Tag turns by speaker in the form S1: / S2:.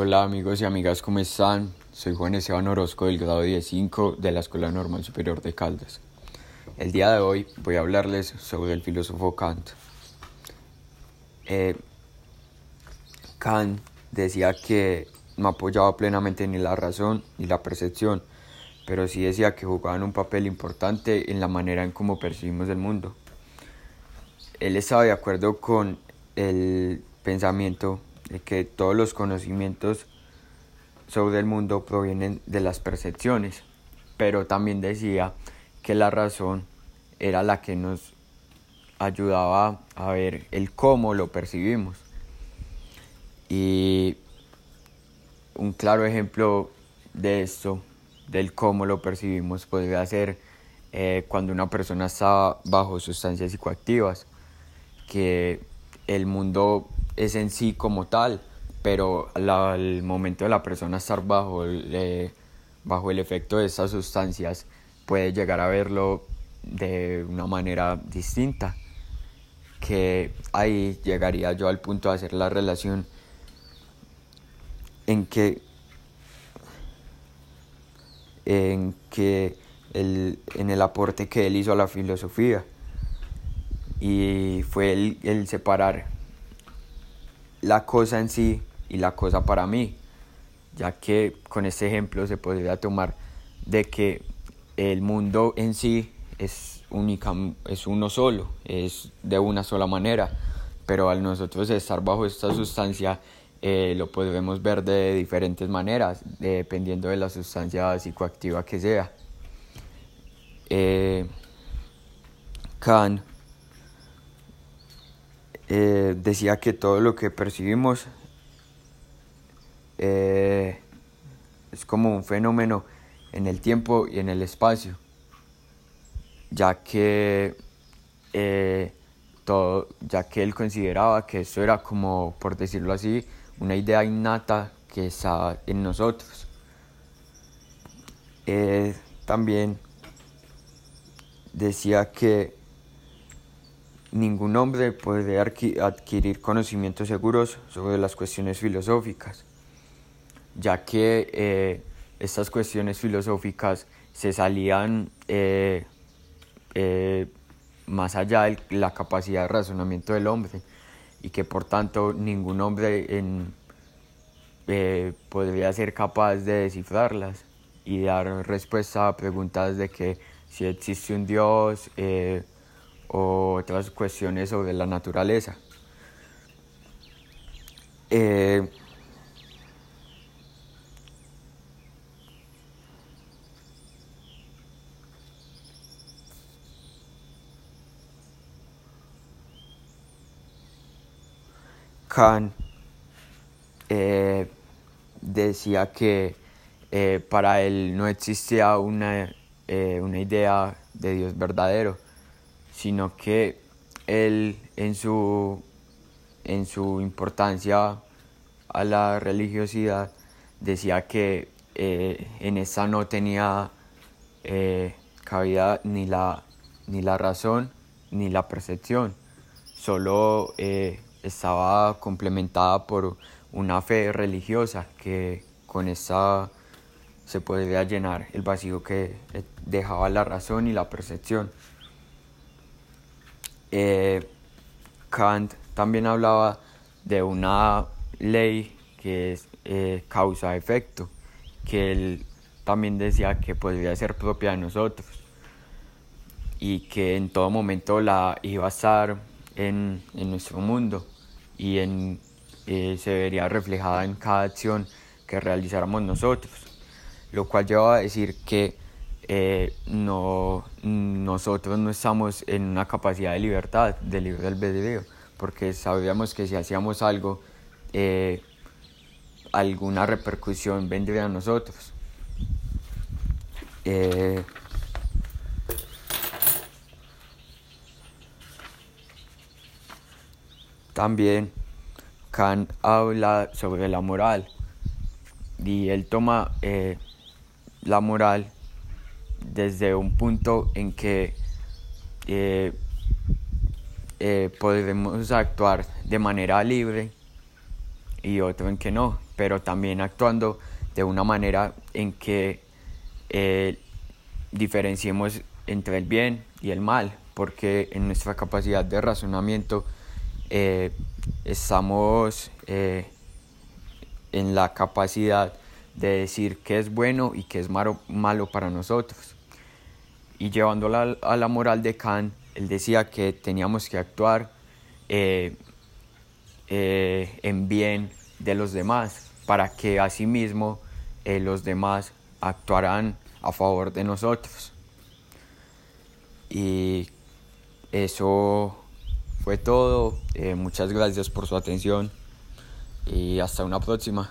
S1: Hola amigos y amigas, ¿cómo están? Soy Juan Esteban Orozco del grado 15 de la Escuela Normal Superior de Caldas. El día de hoy voy a hablarles sobre el filósofo Kant. Eh, Kant decía que no apoyaba plenamente ni la razón ni la percepción, pero sí decía que jugaban un papel importante en la manera en cómo percibimos el mundo. Él estaba de acuerdo con el pensamiento de que todos los conocimientos sobre el mundo provienen de las percepciones, pero también decía que la razón era la que nos ayudaba a ver el cómo lo percibimos. Y un claro ejemplo de esto, del cómo lo percibimos, podría ser eh, cuando una persona está bajo sustancias psicoactivas, que el mundo es en sí como tal, pero al momento de la persona estar bajo el, eh, bajo el efecto de esas sustancias puede llegar a verlo de una manera distinta que ahí llegaría yo al punto de hacer la relación en que en que el, en el aporte que él hizo a la filosofía y fue el separar la cosa en sí y la cosa para mí, ya que con este ejemplo se podría tomar de que el mundo en sí es única, es uno solo, es de una sola manera, pero al nosotros estar bajo esta sustancia eh, lo podemos ver de diferentes maneras, dependiendo de la sustancia psicoactiva que sea. Eh, eh, decía que todo lo que percibimos eh, es como un fenómeno en el tiempo y en el espacio, ya que, eh, todo, ya que él consideraba que eso era como, por decirlo así, una idea innata que está en nosotros. también decía que Ningún hombre puede adquirir conocimientos seguros sobre las cuestiones filosóficas, ya que eh, estas cuestiones filosóficas se salían eh, eh, más allá de la capacidad de razonamiento del hombre y que por tanto ningún hombre en, podría ser capaz de descifrarlas y dar respuesta a preguntas de que si existe un Dios, o otras cuestiones sobre la naturaleza. Eh, Kant eh, decía que eh, para él no existía una, una idea de Dios verdadero, sino que él en su, en su importancia a la religiosidad decía que eh, en esa no tenía eh, cabida ni la, ni la razón ni la percepción, solo eh, estaba complementada por una fe religiosa que con esa se podría llenar el vacío que dejaba la razón y la percepción. Eh, Kant también hablaba de una ley que es eh, causa-efecto, que él también decía que podría ser propia de nosotros y que en todo momento la iba a estar en, nuestro mundo y en, eh, se vería reflejada en cada acción que realizáramos nosotros, lo cual lleva a decir que eh, no, nosotros no estamos en una capacidad de libertad, de libre albedrío, porque sabíamos que si hacíamos algo, eh, alguna repercusión vendría a nosotros. Eh, también Kant habla sobre la moral y él toma la moral desde un punto en que eh, eh, podemos actuar de manera libre y otro en que no, pero también actuando de una manera en que eh, diferenciemos entre el bien y el mal, porque en nuestra capacidad de razonamiento eh, estamos eh, en la capacidad de decir qué es bueno y qué es malo para nosotros. Y llevándola a la moral de Kant, él decía que teníamos que actuar eh, en bien de los demás para que asimismo los demás actuarán a favor de nosotros. Y eso fue todo. muchas gracias por su atención y hasta una próxima.